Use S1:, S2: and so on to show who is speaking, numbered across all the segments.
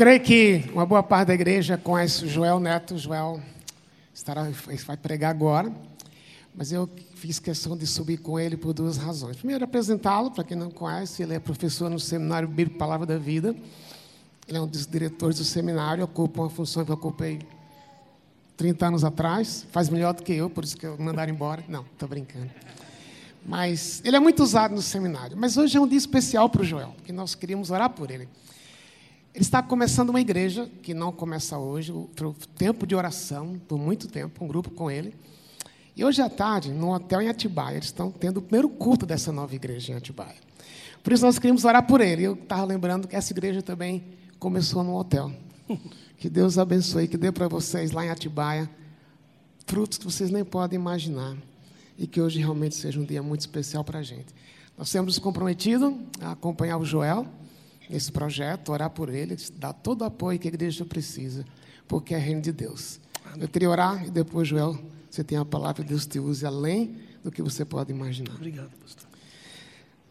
S1: creio que uma boa parte da igreja conhece o Joel Neto. Joel estará, vai pregar agora. Mas eu fiz questão de subir com ele por duas razões. Primeiro, apresentá-lo, para quem não conhece, ele é professor no Seminário Bíblico Palavra da Vida. Ele é um dos diretores do seminário, ocupa uma função que eu ocupei 30 anos atrás. Faz melhor do que eu, por isso que eu mandaram embora. Não, estou brincando. Mas ele é muito usado no seminário. Mas hoje é um dia especial para o Joel, porque nós queríamos orar por ele. Ele está começando uma igreja, que não começa hoje, o tempo de oração, por muito tempo, um grupo com ele. E hoje à tarde, no hotel em Atibaia, eles estão tendo o primeiro culto dessa nova igreja em Atibaia. Por isso nós queríamos orar por ele. Eu estava lembrando que essa igreja também começou no hotel. Que Deus abençoe, que dê para vocês lá em Atibaia frutos que vocês nem podem imaginar. E que hoje realmente seja um dia muito especial para a gente. Nós temos comprometido a acompanhar o Joel nesse projeto, orar por ele, dar todo o apoio que a igreja precisa, porque é reino de Deus. Eu queria orar e depois, Joel, você tem a palavra, Deus te use além do que você pode imaginar.
S2: Obrigado, pastor.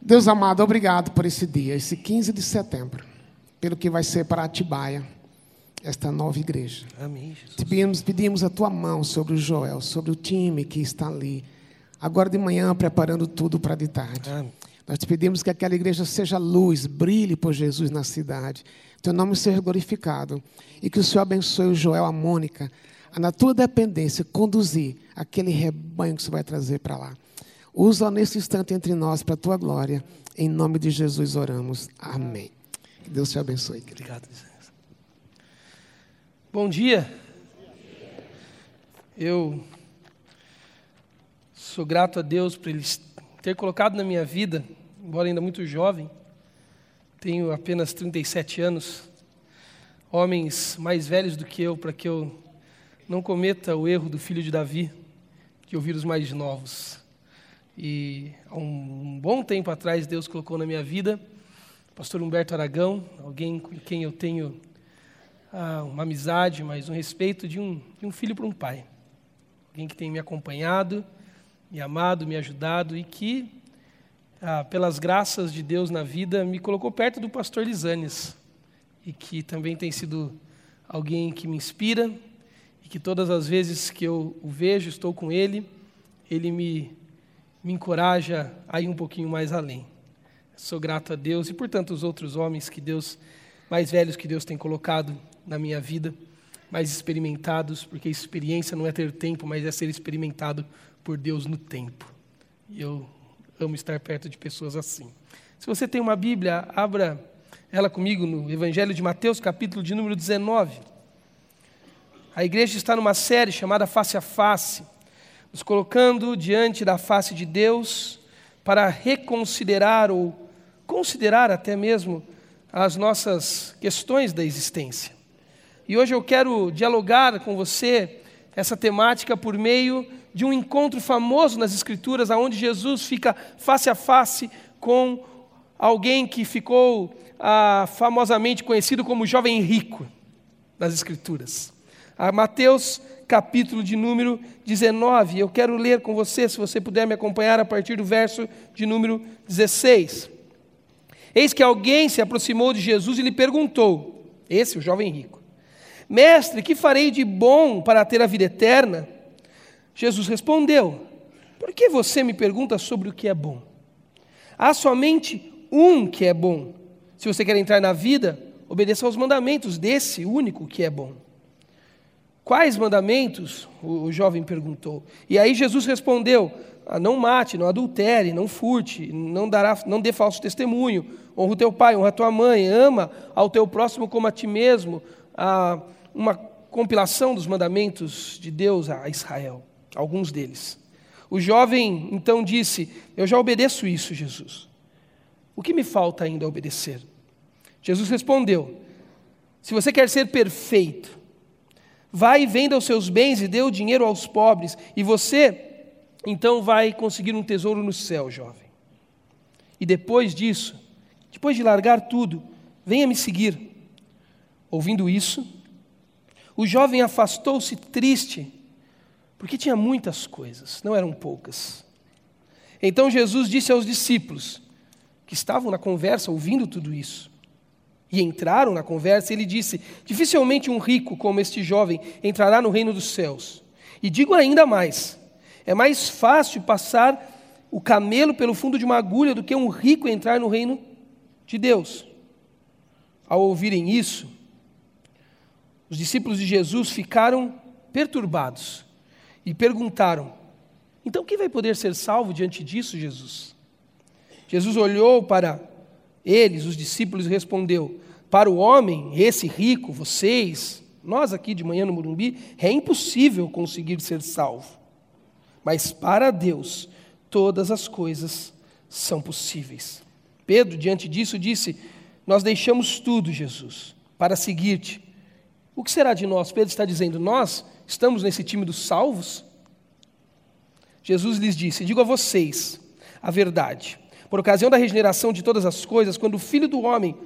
S1: Deus amado, obrigado por esse dia, esse 15 de setembro, pelo que vai ser para Atibaia, esta nova igreja.
S2: Amém, Jesus.
S1: Te pedimos, pedimos a tua mão sobre o Joel, sobre o time que está ali, agora de manhã preparando tudo para de tarde.
S2: Amém.
S1: Nós te pedimos que aquela igreja seja luz, brilhe por Jesus na cidade. Teu nome seja glorificado. E que o Senhor abençoe o Joel, a Mônica, a na tua dependência conduzir aquele rebanho que você vai trazer para lá. Usa nesse instante entre nós para a tua glória. Em nome de Jesus oramos. Amém. Que Deus te abençoe.
S2: Obrigado. Bom dia. Eu sou grato a Deus por Ele ter colocado na minha vida embora ainda muito jovem, tenho apenas 37 anos, homens mais velhos do que eu, para que eu não cometa o erro do filho de Davi, que ouvir os mais novos. E há um bom tempo atrás, Deus colocou na minha vida o pastor Humberto Aragão, alguém com quem eu tenho ah, uma amizade, mas um respeito de um, de um filho para um pai. Alguém que tem me acompanhado, me amado, me ajudado e que ah, pelas graças de Deus na vida, me colocou perto do pastor Lisanes, e que também tem sido alguém que me inspira, e que todas as vezes que eu o vejo, estou com ele, ele me, me encoraja a ir um pouquinho mais além. Sou grato a Deus e por tantos outros homens que Deus, mais velhos que Deus tem colocado na minha vida, mais experimentados, porque experiência não é ter tempo, mas é ser experimentado por Deus no tempo. E eu amo estar perto de pessoas assim. Se você tem uma Bíblia, abra ela comigo no Evangelho de Mateus, capítulo de número 19. A igreja está numa série chamada Face a Face, nos colocando diante da face de Deus para reconsiderar ou considerar até mesmo as nossas questões da existência. E hoje eu quero dialogar com você essa temática por meio de um encontro famoso nas Escrituras, onde Jesus fica face a face com alguém que ficou ah, famosamente conhecido como jovem rico nas Escrituras. A Mateus capítulo de número 19. Eu quero ler com você, se você puder me acompanhar, a partir do verso de número 16. Eis que alguém se aproximou de Jesus e lhe perguntou, esse, o jovem rico, Mestre, que farei de bom para ter a vida eterna? Jesus respondeu: Por que você me pergunta sobre o que é bom? Há somente um que é bom. Se você quer entrar na vida, obedeça aos mandamentos desse único que é bom. Quais mandamentos? O, jovem perguntou. E aí Jesus respondeu: ah, Não mate, não adultere, não furte, não, dará, não dê falso testemunho, honra o teu pai, honra a tua mãe, ama ao teu próximo como a ti mesmo. Ah, uma compilação dos mandamentos de Deus a Israel alguns deles. O jovem então disse: Eu já obedeço isso, Jesus. O que me falta ainda obedecer? Jesus respondeu: Se você quer ser perfeito, vai e venda os seus bens e dê o dinheiro aos pobres, e você então vai conseguir um tesouro no céu, jovem. E depois disso, depois de largar tudo, venha me seguir. Ouvindo isso, o jovem afastou-se triste porque tinha muitas coisas, não eram poucas. Então Jesus disse aos discípulos, que estavam na conversa ouvindo tudo isso: E entraram na conversa ele disse: Dificilmente um rico como este jovem entrará no reino dos céus. E digo ainda mais: é mais fácil passar o camelo pelo fundo de uma agulha do que um rico entrar no reino de Deus. Ao ouvirem isso, os discípulos de Jesus ficaram perturbados e perguntaram: Então quem vai poder ser salvo diante disso, Jesus? Jesus olhou para eles, os discípulos, e respondeu: Para o homem, esse rico, vocês, nós aqui de manhã no Morumbi, é impossível conseguir ser salvo. Mas para Deus, todas as coisas são possíveis. Pedro, diante disso, disse: Nós deixamos tudo, Jesus, para seguir-te. O que será de nós? Pedro está dizendo: Nós estamos nesse time dos salvos? Jesus lhes disse: Digo a vocês a verdade. Por ocasião da regeneração de todas as coisas, quando o Filho do Homem,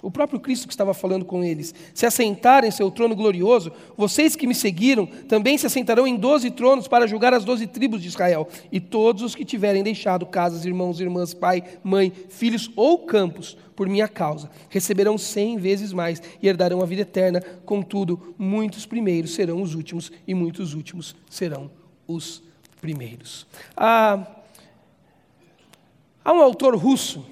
S2: o próprio Cristo que estava falando com eles, se assentar em seu trono glorioso, vocês que me seguiram também se assentarão em doze tronos para julgar as doze tribos de Israel. E todos os que tiverem deixado casas, irmãos, irmãs, pai, mãe, filhos ou campos, por minha causa, receberão cem vezes mais e herdarão a vida eterna. Contudo, muitos primeiros serão os últimos e muitos últimos serão os primeiros. Ah, Há um autor russo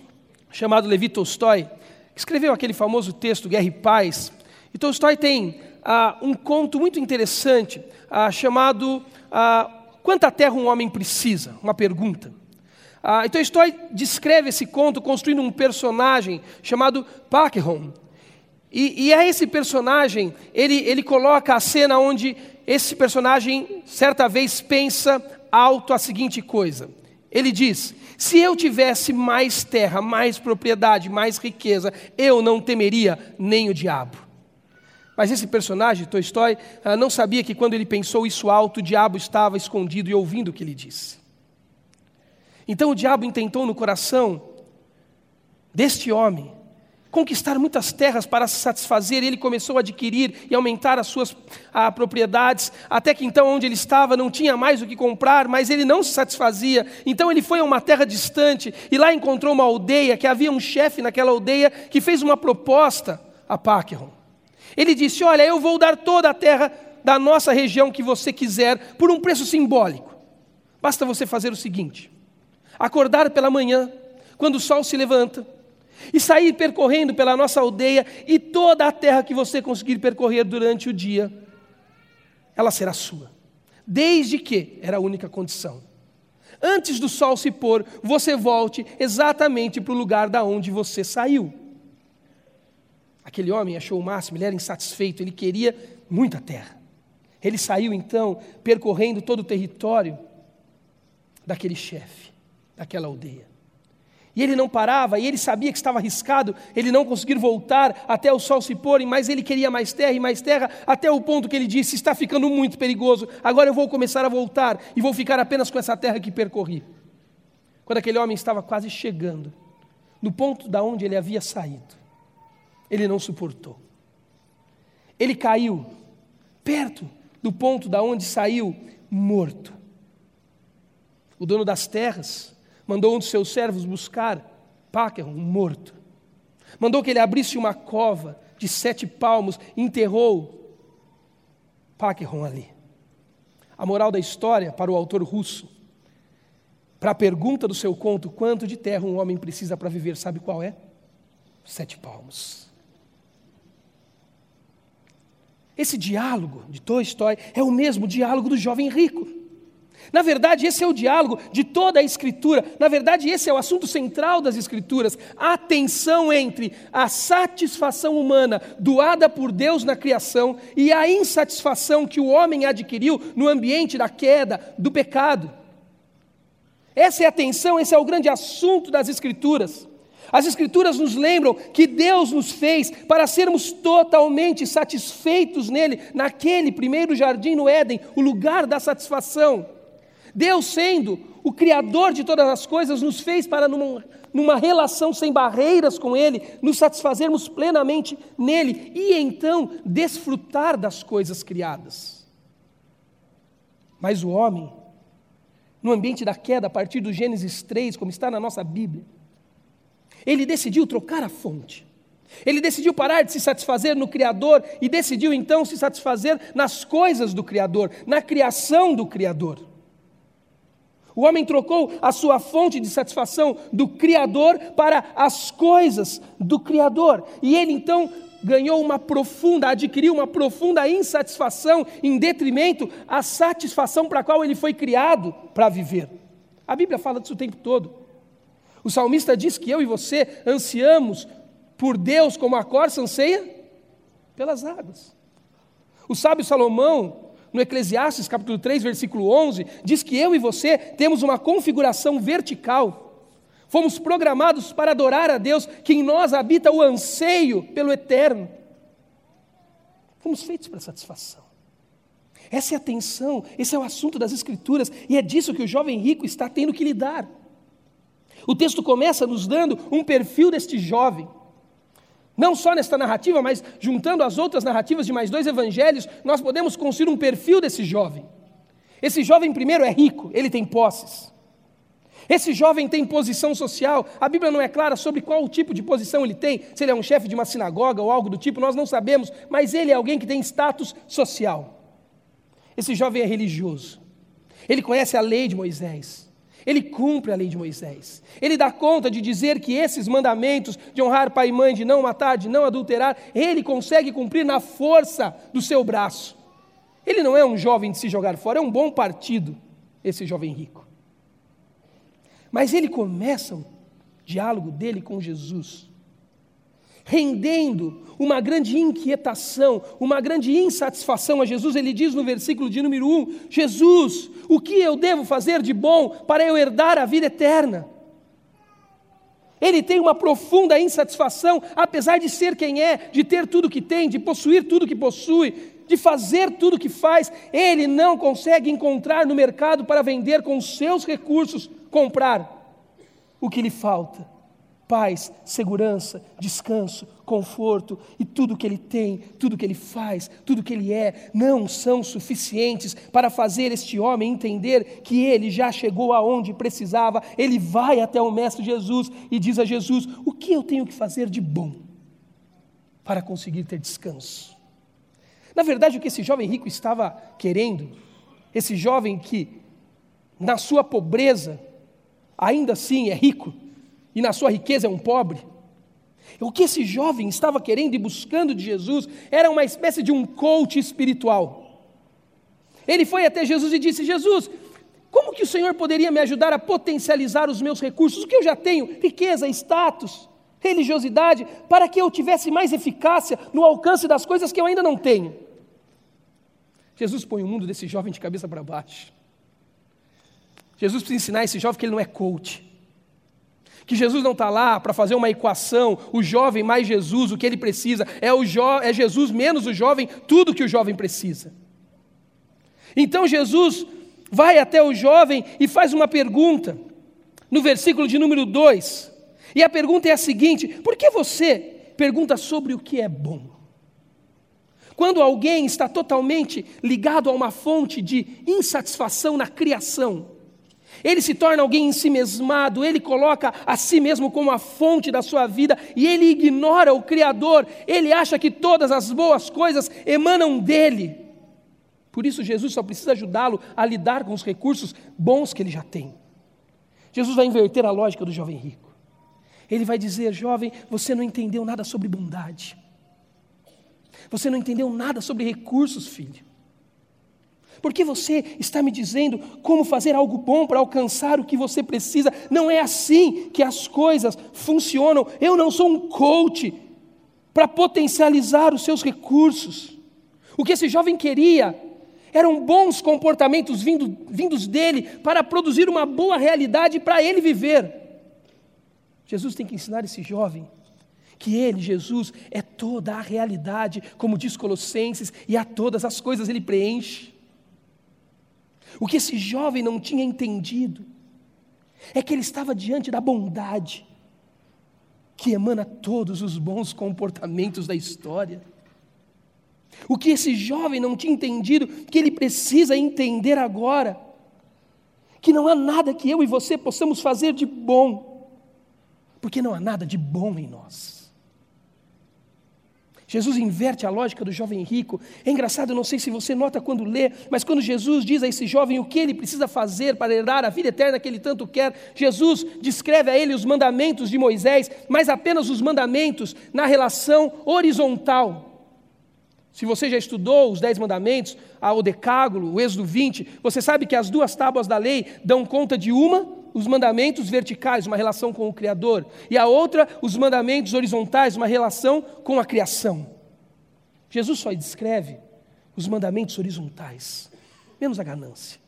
S2: chamado Levi Tolstói, escreveu aquele famoso texto Guerra e Paz. E Tolstói tem ah, um conto muito interessante ah, chamado ah, Quanta Terra um Homem Precisa? Uma pergunta. Ah, e Tolstói descreve esse conto construindo um personagem chamado Pakeron. E, e a esse personagem, ele, ele coloca a cena onde esse personagem, certa vez, pensa alto a seguinte coisa. Ele diz: se eu tivesse mais terra, mais propriedade, mais riqueza, eu não temeria nem o diabo. Mas esse personagem, Tolstói, ah, não sabia que quando ele pensou isso alto, o diabo estava escondido e ouvindo o que ele disse. Então o diabo intentou no coração deste homem conquistar muitas terras para se satisfazer, ele começou a adquirir e aumentar as suas a, propriedades, até que então onde ele estava não tinha mais o que comprar, mas ele não se satisfazia. Então ele foi a uma terra distante e lá encontrou uma aldeia, que havia um chefe naquela aldeia que fez uma proposta a Paqueron. Ele disse: Olha, eu vou dar toda a terra da nossa região que você quiser por um preço simbólico. Basta você fazer o seguinte: acordar pela manhã, quando o sol se levanta, e sair percorrendo pela nossa aldeia e toda a terra que você conseguir percorrer durante o dia, ela será sua. Desde que, era a única condição, antes do sol se pôr, você volte exatamente para o lugar da onde você saiu. Aquele homem achou o máximo, ele era insatisfeito, ele queria muita terra. Ele saiu então percorrendo todo o território daquele chefe, daquela aldeia. E ele não parava, e ele sabia que estava arriscado ele não conseguir voltar até o sol se pôr, mas ele queria mais terra e mais terra, até o ponto que ele disse: Está ficando muito perigoso, agora eu vou começar a voltar e vou ficar apenas com essa terra que percorri. Quando aquele homem estava quase chegando, no ponto da onde ele havia saído, ele não suportou. Ele caiu perto do ponto da onde saiu morto. O dono das terras mandou um dos seus servos buscar Páqueron, morto. Mandou que ele abrisse uma cova de sete palmos e enterrou Páqueron ali. A moral da história, para o autor russo, para a pergunta do seu conto, quanto de terra um homem precisa para viver, sabe qual é? Sete palmos. Esse diálogo de Tolstói é o mesmo diálogo do jovem rico. Na verdade, esse é o diálogo de toda a Escritura. Na verdade, esse é o assunto central das Escrituras. A tensão entre a satisfação humana doada por Deus na criação e a insatisfação que o homem adquiriu no ambiente da queda, do pecado. Essa é a tensão, esse é o grande assunto das Escrituras. As Escrituras nos lembram que Deus nos fez para sermos totalmente satisfeitos nele, naquele primeiro jardim no Éden, o lugar da satisfação. Deus, sendo o Criador de todas as coisas, nos fez para, numa, numa relação sem barreiras com Ele, nos satisfazermos plenamente nele e então desfrutar das coisas criadas. Mas o homem, no ambiente da queda, a partir do Gênesis 3, como está na nossa Bíblia, ele decidiu trocar a fonte. Ele decidiu parar de se satisfazer no Criador e decidiu então se satisfazer nas coisas do Criador, na criação do Criador. O homem trocou a sua fonte de satisfação do Criador para as coisas do Criador. E ele então ganhou uma profunda, adquiriu uma profunda insatisfação em detrimento à satisfação para a qual ele foi criado para viver. A Bíblia fala disso o tempo todo. O salmista diz que eu e você ansiamos por Deus como a corça anseia pelas águas. O sábio Salomão no Eclesiastes capítulo 3, versículo 11, diz que eu e você temos uma configuração vertical. Fomos programados para adorar a Deus, que em nós habita o anseio pelo eterno. Fomos feitos para satisfação. Essa é a tensão, esse é o assunto das Escrituras, e é disso que o jovem rico está tendo que lidar. O texto começa nos dando um perfil deste jovem. Não só nesta narrativa, mas juntando as outras narrativas de mais dois evangelhos, nós podemos construir um perfil desse jovem. Esse jovem, primeiro, é rico, ele tem posses. Esse jovem tem posição social, a Bíblia não é clara sobre qual tipo de posição ele tem, se ele é um chefe de uma sinagoga ou algo do tipo, nós não sabemos, mas ele é alguém que tem status social. Esse jovem é religioso, ele conhece a lei de Moisés, ele cumpre a lei de Moisés. Ele dá conta de dizer que esses mandamentos de honrar pai e mãe, de não matar, de não adulterar, ele consegue cumprir na força do seu braço. Ele não é um jovem de se jogar fora, é um bom partido, esse jovem rico. Mas ele começa o diálogo dele com Jesus rendendo uma grande inquietação, uma grande insatisfação a Jesus. Ele diz no versículo de número 1: Jesus, o que eu devo fazer de bom para eu herdar a vida eterna? Ele tem uma profunda insatisfação, apesar de ser quem é, de ter tudo que tem, de possuir tudo que possui, de fazer tudo que faz, ele não consegue encontrar no mercado para vender com seus recursos, comprar o que lhe falta paz, segurança, descanso, conforto e tudo que ele tem, tudo que ele faz, tudo que ele é, não são suficientes para fazer este homem entender que ele já chegou aonde precisava. Ele vai até o Mestre Jesus e diz a Jesus: O que eu tenho que fazer de bom para conseguir ter descanso? Na verdade, o que esse jovem rico estava querendo, esse jovem que, na sua pobreza, ainda assim é rico, e na sua riqueza é um pobre. O que esse jovem estava querendo e buscando de Jesus era uma espécie de um coach espiritual. Ele foi até Jesus e disse: Jesus, como que o Senhor poderia me ajudar a potencializar os meus recursos, o que eu já tenho, riqueza, status, religiosidade, para que eu tivesse mais eficácia no alcance das coisas que eu ainda não tenho? Jesus põe o mundo desse jovem de cabeça para baixo. Jesus precisa ensinar esse jovem que ele não é coach que Jesus não está lá para fazer uma equação, o jovem mais Jesus, o que ele precisa, é, o é Jesus menos o jovem, tudo que o jovem precisa. Então Jesus vai até o jovem e faz uma pergunta, no versículo de número 2. E a pergunta é a seguinte: por que você pergunta sobre o que é bom? Quando alguém está totalmente ligado a uma fonte de insatisfação na criação, ele se torna alguém ensimesmado, ele coloca a si mesmo como a fonte da sua vida e ele ignora o Criador, ele acha que todas as boas coisas emanam dele. Por isso, Jesus só precisa ajudá-lo a lidar com os recursos bons que ele já tem. Jesus vai inverter a lógica do jovem rico. Ele vai dizer: jovem, você não entendeu nada sobre bondade. Você não entendeu nada sobre recursos, filho. Porque você está me dizendo como fazer algo bom para alcançar o que você precisa. Não é assim que as coisas funcionam. Eu não sou um coach para potencializar os seus recursos. O que esse jovem queria eram bons comportamentos vindo, vindos dele para produzir uma boa realidade para ele viver. Jesus tem que ensinar esse jovem que ele, Jesus, é toda a realidade, como diz Colossenses, e a todas as coisas ele preenche. O que esse jovem não tinha entendido é que ele estava diante da bondade que emana todos os bons comportamentos da história. O que esse jovem não tinha entendido, que ele precisa entender agora, que não há nada que eu e você possamos fazer de bom, porque não há nada de bom em nós. Jesus inverte a lógica do jovem rico. É engraçado, não sei se você nota quando lê, mas quando Jesus diz a esse jovem o que ele precisa fazer para herdar a vida eterna que ele tanto quer, Jesus descreve a ele os mandamentos de Moisés, mas apenas os mandamentos na relação horizontal. Se você já estudou os Dez Mandamentos, o Decágulo, o Êxodo 20, você sabe que as duas tábuas da lei dão conta de uma, os mandamentos verticais, uma relação com o Criador, e a outra, os mandamentos horizontais, uma relação com a criação. Jesus só descreve os mandamentos horizontais, menos a ganância.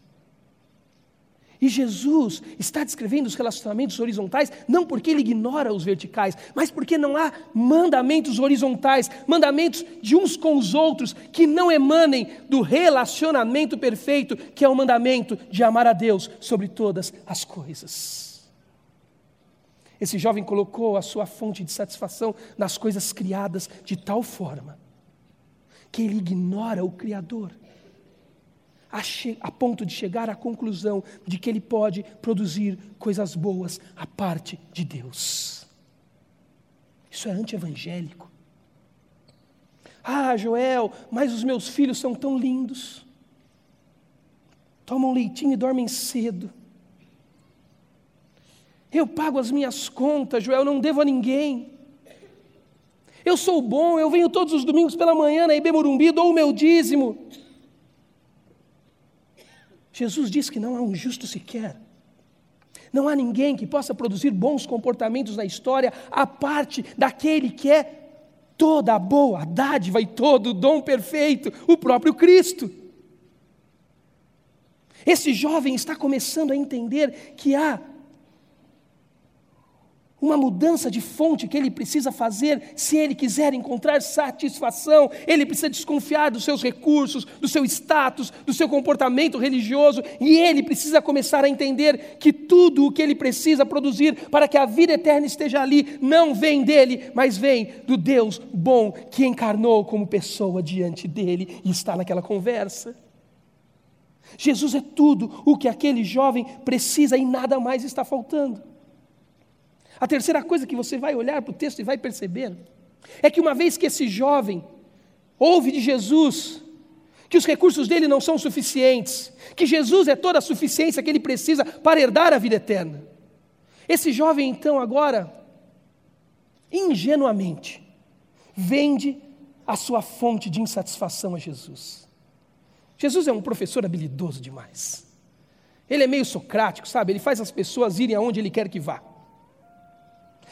S2: E Jesus está descrevendo os relacionamentos horizontais não porque ele ignora os verticais, mas porque não há mandamentos horizontais, mandamentos de uns com os outros que não emanem do relacionamento perfeito, que é o mandamento de amar a Deus sobre todas as coisas. Esse jovem colocou a sua fonte de satisfação nas coisas criadas de tal forma que ele ignora o Criador a, a, ponto de chegar à conclusão de que ele pode produzir coisas boas à parte de Deus. Isso é anti-evangélico. Ah, Joel, mas os meus filhos são tão lindos. Tomam leitinho e dormem cedo. Eu pago as minhas contas, Joel, não devo a ninguém. Eu sou bom, eu venho todos os domingos pela manhã na IB Morumbi, dou o meu dízimo. Jesus diz que não há um justo sequer. Não há ninguém que possa produzir bons comportamentos na história, a parte daquele que é toda a boa dádiva e todo o dom perfeito, o próprio Cristo. Esse jovem está começando a entender que há uma mudança de fonte que ele precisa fazer se ele quiser encontrar satisfação. Ele precisa desconfiar dos seus recursos, do seu status, do seu comportamento religioso, e ele precisa começar a entender que tudo o que ele precisa produzir para que a vida eterna esteja ali não vem dele, mas vem do Deus bom que encarnou como pessoa diante dele e está naquela conversa. Jesus é tudo o que aquele jovem precisa e nada mais está faltando. A terceira coisa que você vai olhar para o texto e vai perceber é que uma vez que esse jovem ouve de Jesus que os recursos dele não são suficientes, que Jesus é toda a suficiência que ele precisa para herdar a vida eterna. Esse jovem então agora ingenuamente vende a sua fonte de insatisfação a Jesus. Jesus é um professor habilidoso demais. Ele é meio socrático, sabe? Ele faz as pessoas irem aonde ele quer que vá.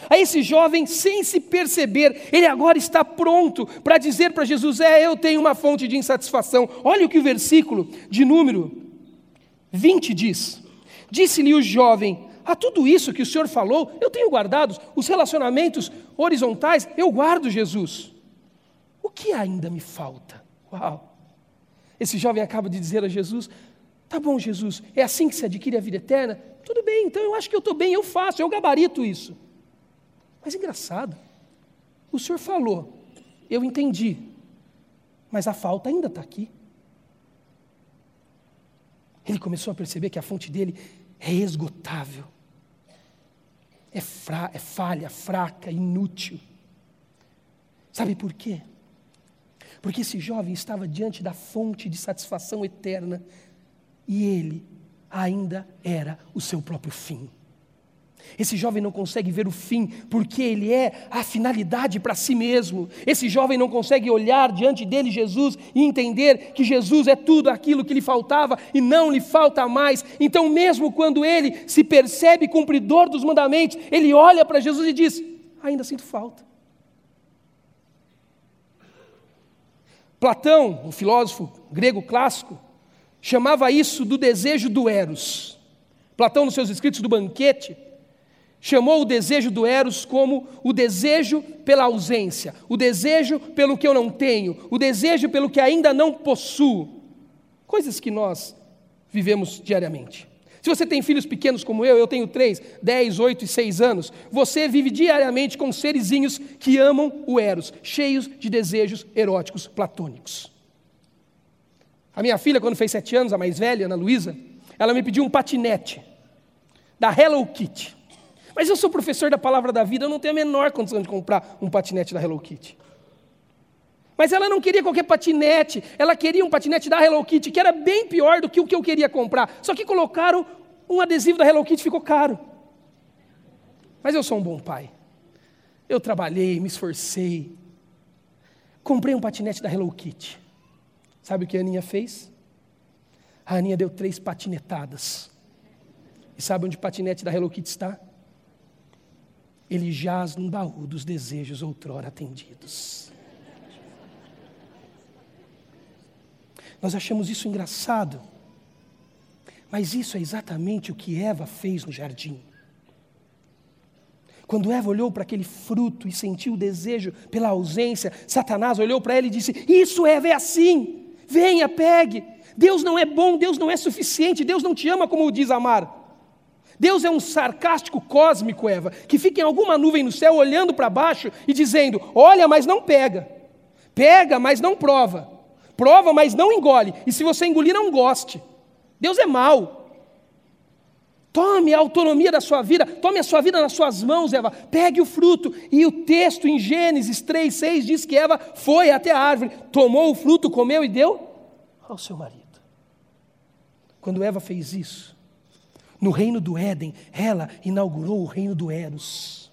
S2: A esse jovem, sem se perceber, ele agora está pronto para dizer para Jesus: É, eu tenho uma fonte de insatisfação. Olha o que o versículo de número 20 diz: Disse-lhe o jovem: A tudo isso que o Senhor falou, eu tenho guardados, os relacionamentos horizontais, eu guardo, Jesus. O que ainda me falta? Uau! Esse jovem acaba de dizer a Jesus: Tá bom, Jesus, é assim que se adquire a vida eterna? Tudo bem, então eu acho que eu estou bem, eu faço, eu gabarito isso. Mas engraçado, o senhor falou, eu entendi, mas a falta ainda está aqui. Ele começou a perceber que a fonte dele é esgotável, é, fra é falha, fraca, inútil. Sabe por quê? Porque esse jovem estava diante da fonte de satisfação eterna e ele ainda era o seu próprio fim. Esse jovem não consegue ver o fim, porque ele é a finalidade para si mesmo. Esse jovem não consegue olhar diante dele Jesus e entender que Jesus é tudo aquilo que lhe faltava e não lhe falta mais. Então, mesmo quando ele se percebe cumpridor dos mandamentos, ele olha para Jesus e diz: Ainda sinto falta. Platão, um filósofo grego clássico, chamava isso do desejo do Eros. Platão, nos seus escritos do banquete, chamou o desejo do Eros como o desejo pela ausência, o desejo pelo que eu não tenho, o desejo pelo que ainda não possuo. Coisas que nós vivemos diariamente. Se você tem filhos pequenos como eu, eu tenho três, dez, oito e seis anos, você vive diariamente com serizinhos que amam o Eros, cheios de desejos eróticos platônicos. A minha filha, quando fez sete anos, a mais velha, Ana Luísa, ela me pediu um patinete da Hello Kitty. Mas eu sou professor da palavra da vida, eu não tenho a menor condição de comprar um patinete da Hello Kitty. Mas ela não queria qualquer patinete, ela queria um patinete da Hello Kitty, que era bem pior do que o que eu queria comprar. Só que colocaram um adesivo da Hello Kitty, ficou caro. Mas eu sou um bom pai. Eu trabalhei, me esforcei. Comprei um patinete da Hello Kitty. Sabe o que a Aninha fez? A Aninha deu três patinetadas. E sabe onde o patinete da Hello Kitty está? Ele jaz num baú dos desejos outrora atendidos. Nós achamos isso engraçado, mas isso é exatamente o que Eva fez no jardim. Quando Eva olhou para aquele fruto e sentiu o desejo pela ausência, Satanás olhou para ela e disse: Isso, Eva, é assim. Venha, pegue. Deus não é bom, Deus não é suficiente, Deus não te ama como diz amar. Deus é um sarcástico cósmico, Eva, que fica em alguma nuvem no céu olhando para baixo e dizendo: Olha, mas não pega. Pega, mas não prova. Prova, mas não engole. E se você engolir, não goste. Deus é mau. Tome a autonomia da sua vida, tome a sua vida nas suas mãos, Eva. Pegue o fruto. E o texto em Gênesis 3, 6 diz que Eva foi até a árvore, tomou o fruto, comeu e deu ao seu marido. Quando Eva fez isso, no reino do Éden, ela inaugurou o reino do Eros.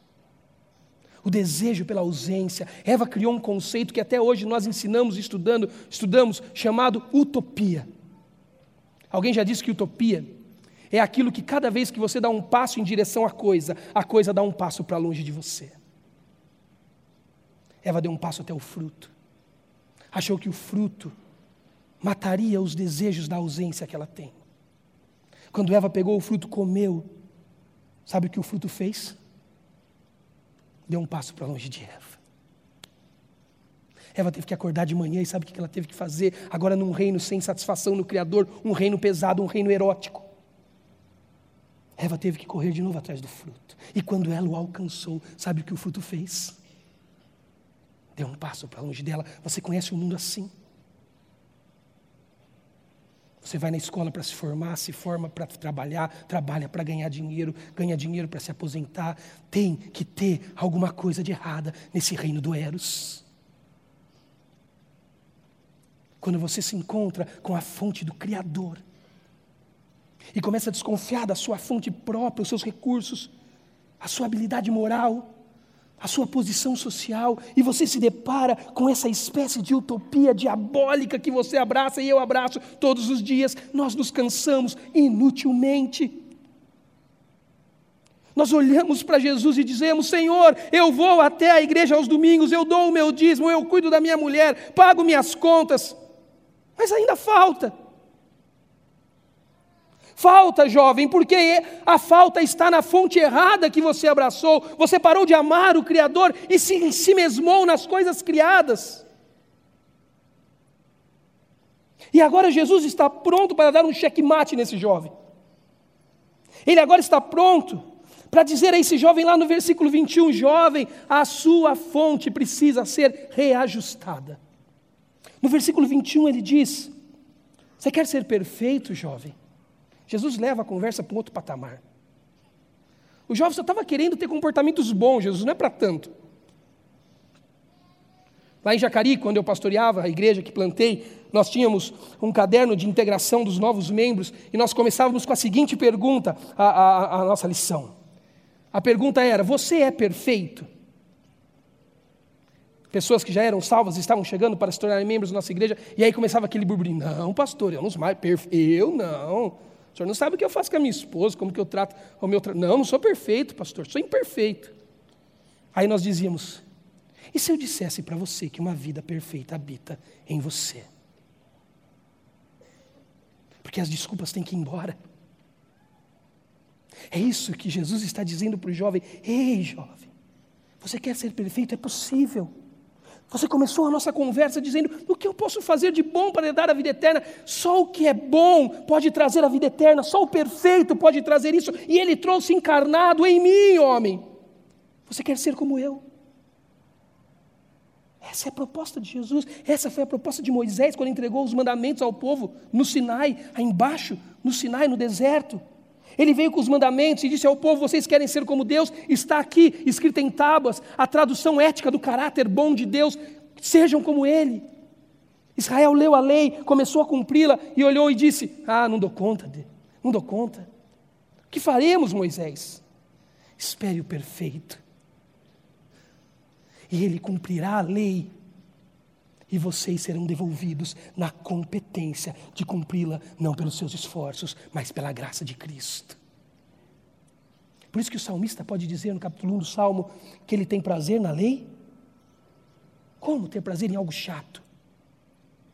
S2: O desejo pela ausência. Eva criou um conceito que até hoje nós ensinamos estudando, estudamos, chamado utopia. Alguém já disse que utopia é aquilo que cada vez que você dá um passo em direção à coisa, a coisa dá um passo para longe de você. Eva deu um passo até o fruto. Achou que o fruto mataria os desejos da ausência que ela tem. Quando Eva pegou o fruto, comeu, sabe o que o fruto fez? Deu um passo para longe de Eva. Eva teve que acordar de manhã e sabe o que ela teve que fazer? Agora, num reino sem satisfação no Criador, um reino pesado, um reino erótico. Eva teve que correr de novo atrás do fruto. E quando ela o alcançou, sabe o que o fruto fez? Deu um passo para longe dela. Você conhece o mundo assim? Você vai na escola para se formar, se forma para trabalhar, trabalha para ganhar dinheiro, ganha dinheiro para se aposentar. Tem que ter alguma coisa de errada nesse reino do Eros. Quando você se encontra com a fonte do Criador, e começa a desconfiar da sua fonte própria, os seus recursos, a sua habilidade moral, a sua posição social, e você se depara com essa espécie de utopia diabólica que você abraça e eu abraço todos os dias, nós nos cansamos inutilmente. Nós olhamos para Jesus e dizemos: Senhor, eu vou até a igreja aos domingos, eu dou o meu dízimo, eu cuido da minha mulher, pago minhas contas, mas ainda falta. Falta, jovem, porque a falta está na fonte errada que você abraçou. Você parou de amar o Criador e se, mesmou nas coisas criadas. E agora Jesus está pronto para dar um checkmate nesse jovem. Ele agora está pronto para dizer a esse jovem lá no versículo 21, jovem, a sua fonte precisa ser reajustada. No versículo 21 ele diz: Você quer ser perfeito, jovem? Jesus leva a conversa para um outro patamar. O jovem só estava querendo ter comportamentos bons, Jesus não é para tanto. Lá em Jacari, quando eu pastoreava a igreja que plantei, nós tínhamos um caderno de integração dos novos membros e nós começávamos com a seguinte pergunta, a, nossa lição. A pergunta era: Você é perfeito? Pessoas que já eram salvas estavam chegando para se tornarem membros da nossa igreja, e aí começava aquele burburinho: Não, pastor, eu não sou mais perfeito. Eu não. O senhor não sabe o que eu faço com a minha esposa, como que eu trato o meu. Não, não sou perfeito, pastor, sou imperfeito. Aí nós dizíamos: e se eu dissesse para você que uma vida perfeita habita em você? Porque as desculpas têm que ir embora. É isso que Jesus está dizendo para o jovem: ei, jovem, você quer ser perfeito? É possível. Você começou a nossa conversa dizendo: o que eu posso fazer de bom para dar a vida eterna? Só o que é bom pode trazer a vida eterna, só o perfeito pode trazer isso. E Ele trouxe encarnado em mim, homem. Você quer ser como eu? Essa é a proposta de Jesus, essa foi a proposta de Moisés quando entregou os mandamentos ao povo no Sinai, aí embaixo, no Sinai, no deserto. Ele veio com os mandamentos e disse ao povo: Vocês querem ser como Deus? Está aqui, escrita em tábuas, a tradução ética do caráter bom de Deus, Sejam como ele. Israel leu a lei, começou a cumpri-la e olhou e disse: Ah, não dou conta, não dou conta. O que faremos, Moisés? Espere o perfeito. E ele cumprirá a lei. E vocês serão devolvidos na competência de cumpri-la, não pelos seus esforços, mas pela graça de Cristo. Por isso que o salmista pode dizer no capítulo 1 do Salmo que ele tem prazer na lei. Como ter prazer em algo chato?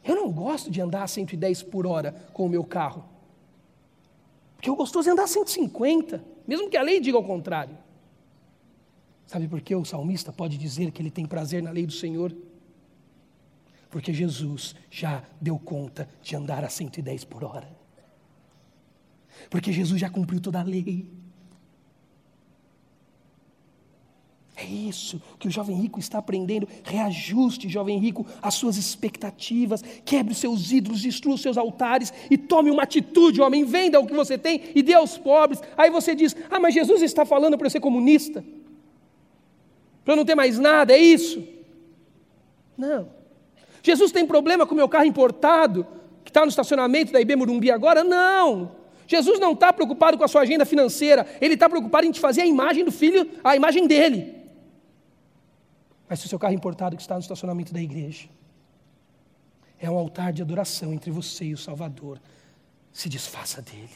S2: Eu não gosto de andar a 110 por hora com o meu carro. Porque o gostoso é andar a 150, mesmo que a lei diga ao contrário. Sabe por que o salmista pode dizer que ele tem prazer na lei do Senhor? Porque Jesus já deu conta de andar a 110 por hora. Porque Jesus já cumpriu toda a lei. É isso que o jovem rico está aprendendo. Reajuste, jovem rico, as suas expectativas, quebre os seus ídolos, destrua os seus altares e tome uma atitude, homem. Venda o que você tem e dê aos pobres. Aí você diz: Ah, mas Jesus está falando para eu ser comunista, para eu não ter mais nada, é isso? Não. Jesus tem problema com o meu carro importado, que está no estacionamento da IB Morumbi agora? Não. Jesus não está preocupado com a sua agenda financeira, ele está preocupado em te fazer a imagem do filho, a imagem dele. Mas se o seu carro importado que está no estacionamento da igreja é um altar de adoração entre você e o Salvador, se desfaça dele.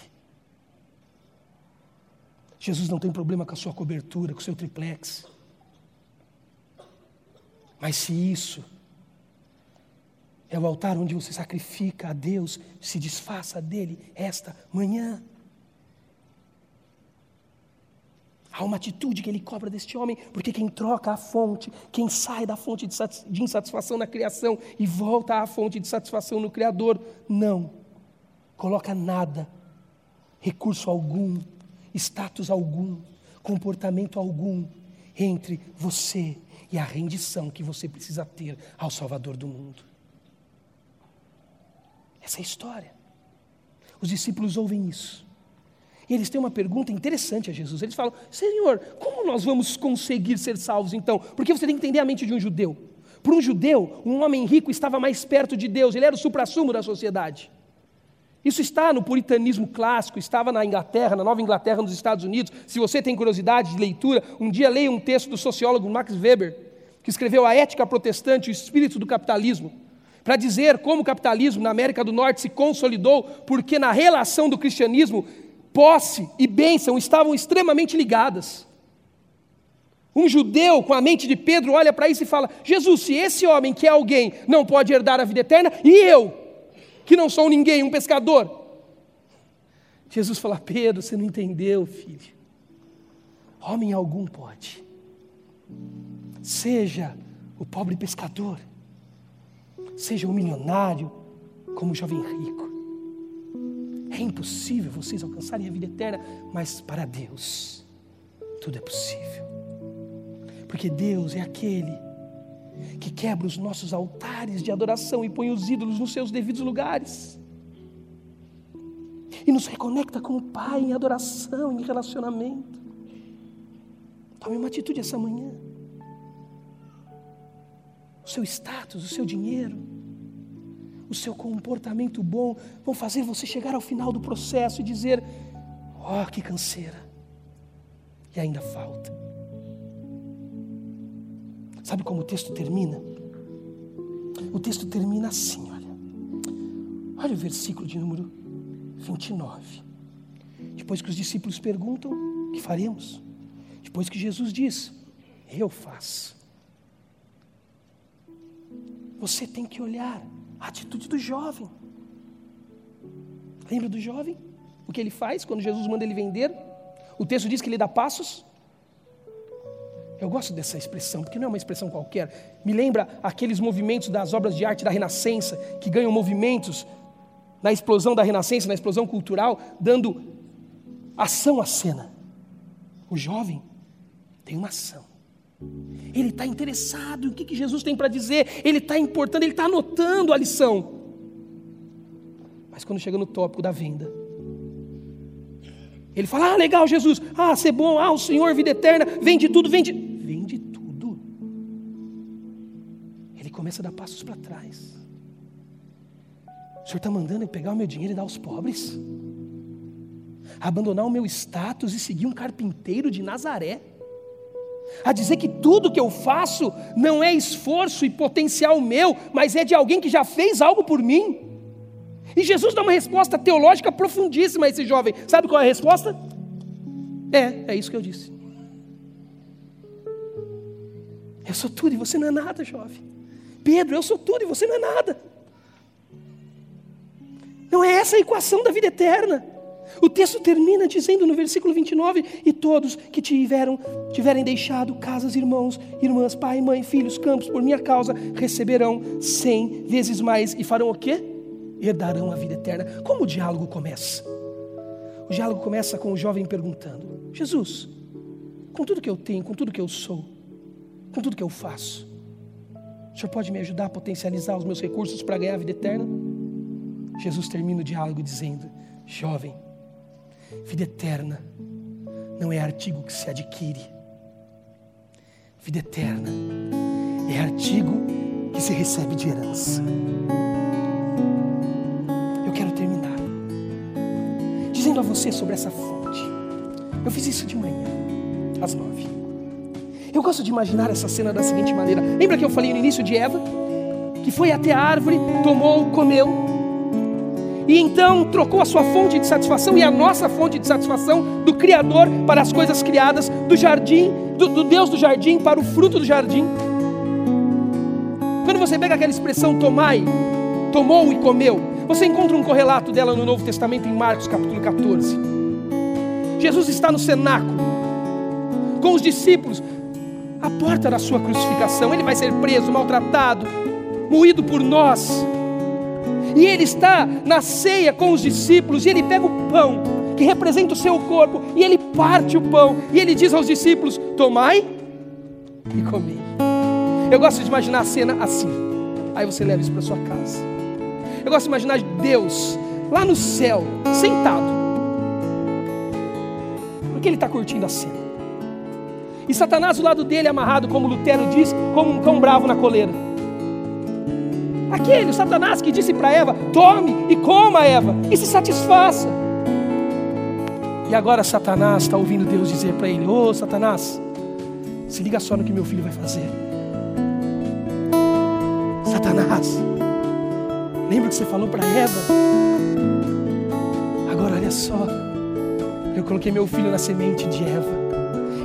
S2: Jesus não tem problema com a sua cobertura, com o seu triplex. Mas se isso é o altar onde você sacrifica a Deus, se desfaça dele esta manhã. Há uma atitude que ele cobra deste homem, porque quem troca a fonte, quem sai da fonte de insatisfação na criação e volta à fonte de satisfação no Criador, não coloca nada, recurso algum, status algum, comportamento algum entre você e a rendição que você precisa ter ao Salvador do mundo. Essa é a história. Os discípulos ouvem isso. E eles têm uma pergunta interessante a Jesus. Eles falam: Senhor, como nós vamos conseguir ser salvos então? Porque você tem que entender a mente de um judeu. Para um judeu, um homem rico estava mais perto de Deus, ele era o suprassumo da sociedade. Isso está no puritanismo clássico, estava na Inglaterra, na Nova Inglaterra, nos Estados Unidos. Se você tem curiosidade de leitura, um dia leia um texto do sociólogo Max Weber, que escreveu A Ética Protestante, o Espírito do Capitalismo, para dizer como o capitalismo na América do Norte se consolidou, porque na relação do cristianismo posse e bênção estavam extremamente ligadas. Um judeu com a mente de Pedro olha para isso e fala: Jesus, se esse homem que é alguém não pode herdar a vida eterna, e eu, que não sou ninguém, um pescador? Jesus fala: Pedro, você não entendeu, filho. Homem algum pode. Seja o pobre pescador, seja o milionário, como o jovem rico. É impossível vocês alcançarem a vida eterna, mas para Deus tudo é possível. Porque Deus é aquele que quebra os nossos altares de adoração e põe os ídolos nos seus devidos lugares. E nos reconecta com o Pai em adoração, em relacionamento. Tome uma atitude essa manhã. O seu status, o seu dinheiro, o seu comportamento bom vão fazer você chegar ao final do processo e dizer: Oh, que canseira! E ainda falta. Sabe como o texto termina? O texto termina assim, olha. Olha o versículo de número 29. Depois que os discípulos perguntam: que faremos? Depois que Jesus diz: Eu faço. Você tem que olhar a atitude do jovem. Lembra do jovem? O que ele faz quando Jesus manda ele vender? O texto diz que ele dá passos. Eu gosto dessa expressão, porque não é uma expressão qualquer. Me lembra aqueles movimentos das obras de arte da Renascença, que ganham movimentos na explosão da Renascença, na explosão cultural, dando ação à cena. O jovem tem uma ação. Ele está interessado em o que, que Jesus tem para dizer, ele está importando, ele está anotando a lição. Mas quando chega no tópico da venda, ele fala: Ah, legal, Jesus, ah, ser bom, ah, o Senhor, vida eterna, vende tudo, vende, vende tudo. Ele começa a dar passos para trás. O Senhor está mandando eu pegar o meu dinheiro e dar aos pobres? Abandonar o meu status e seguir um carpinteiro de Nazaré? A dizer que tudo que eu faço não é esforço e potencial meu, mas é de alguém que já fez algo por mim? E Jesus dá uma resposta teológica profundíssima a esse jovem. Sabe qual é a resposta? É, é isso que eu disse. Eu sou tudo e você não é nada, jovem. Pedro, eu sou tudo e você não é nada. Não é essa a equação da vida eterna. O texto termina dizendo no versículo 29: E todos que tiveram, tiverem deixado casas, irmãos, irmãs, pai, mãe, filhos, campos, por minha causa, receberão cem vezes mais e farão o quê? Herdarão a vida eterna. Como o diálogo começa? O diálogo começa com o jovem perguntando: Jesus, com tudo que eu tenho, com tudo que eu sou, com tudo que eu faço, o Senhor pode me ajudar a potencializar os meus recursos para ganhar a vida eterna? Jesus termina o diálogo dizendo: Jovem, vida eterna não é artigo que se adquire, vida eterna é artigo que se recebe de herança. Eu quero terminar dizendo a você sobre essa fonte. Eu fiz isso de manhã, às nove. Eu gosto de imaginar essa cena da seguinte maneira: lembra que eu falei no início de Eva? Que foi até a árvore, tomou, comeu, e então trocou a sua fonte de satisfação e a nossa fonte de satisfação do Criador para as coisas criadas, do jardim, do, do Deus do jardim para o fruto do jardim. Quando você pega aquela expressão tomai, tomou e comeu, você encontra um correlato dela no Novo Testamento em Marcos capítulo 14. Jesus está no cenáculo com os discípulos à porta da sua crucificação. Ele vai ser preso, maltratado, moído por nós. E ele está na ceia com os discípulos, e ele pega o pão, que representa o seu corpo, e ele parte o pão, e ele diz aos discípulos: Tomai e comei. Eu gosto de imaginar a cena assim. Aí você leva isso para sua casa. Eu gosto de imaginar Deus lá no céu, sentado, porque ele está curtindo a cena. E Satanás do lado dele, amarrado, como Lutero diz, como um cão bravo na coleira. Aquele, o Satanás que disse para Eva: tome e coma, Eva, e se satisfaça. E agora Satanás está ouvindo Deus dizer para ele: Ô oh, Satanás, se liga só no que meu filho vai fazer. Satanás, lembra que você falou para Eva? Agora olha só, eu coloquei meu filho na semente de Eva.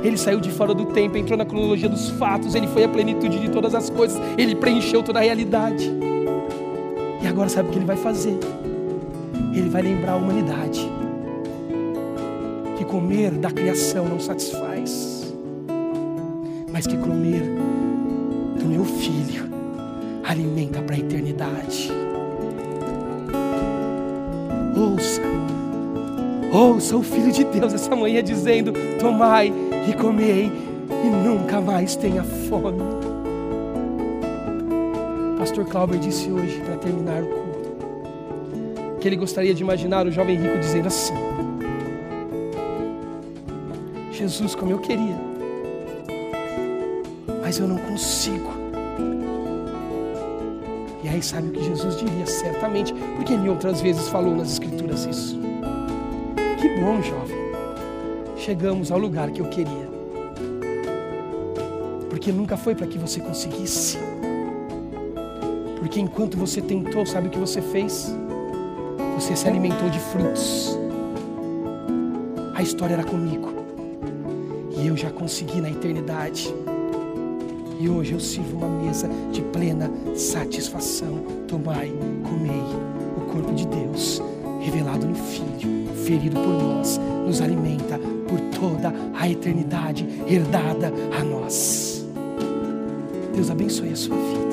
S2: Ele saiu de fora do tempo, entrou na cronologia dos fatos, ele foi a plenitude de todas as coisas, ele preencheu toda a realidade. Agora sabe o que ele vai fazer? Ele vai lembrar a humanidade que comer da criação não satisfaz, mas que comer do meu filho alimenta para a eternidade. Ouça, ouça o Filho de Deus essa manhã dizendo: Tomai e comei, e nunca mais tenha fome pastor Clauber disse hoje, para terminar o culto, que ele gostaria de imaginar o jovem rico dizendo assim: Jesus, como eu queria, mas eu não consigo. E aí, sabe o que Jesus diria? Certamente, porque ele outras vezes falou nas Escrituras isso. Que bom, jovem, chegamos ao lugar que eu queria, porque nunca foi para que você conseguisse enquanto você tentou, sabe o que você fez? Você se alimentou de frutos. A história era comigo. E eu já consegui na eternidade. E hoje eu sirvo uma mesa de plena satisfação. Tomai, comei o corpo de Deus, revelado no Filho, ferido por nós, nos alimenta por toda a eternidade, herdada a nós. Deus abençoe a sua vida.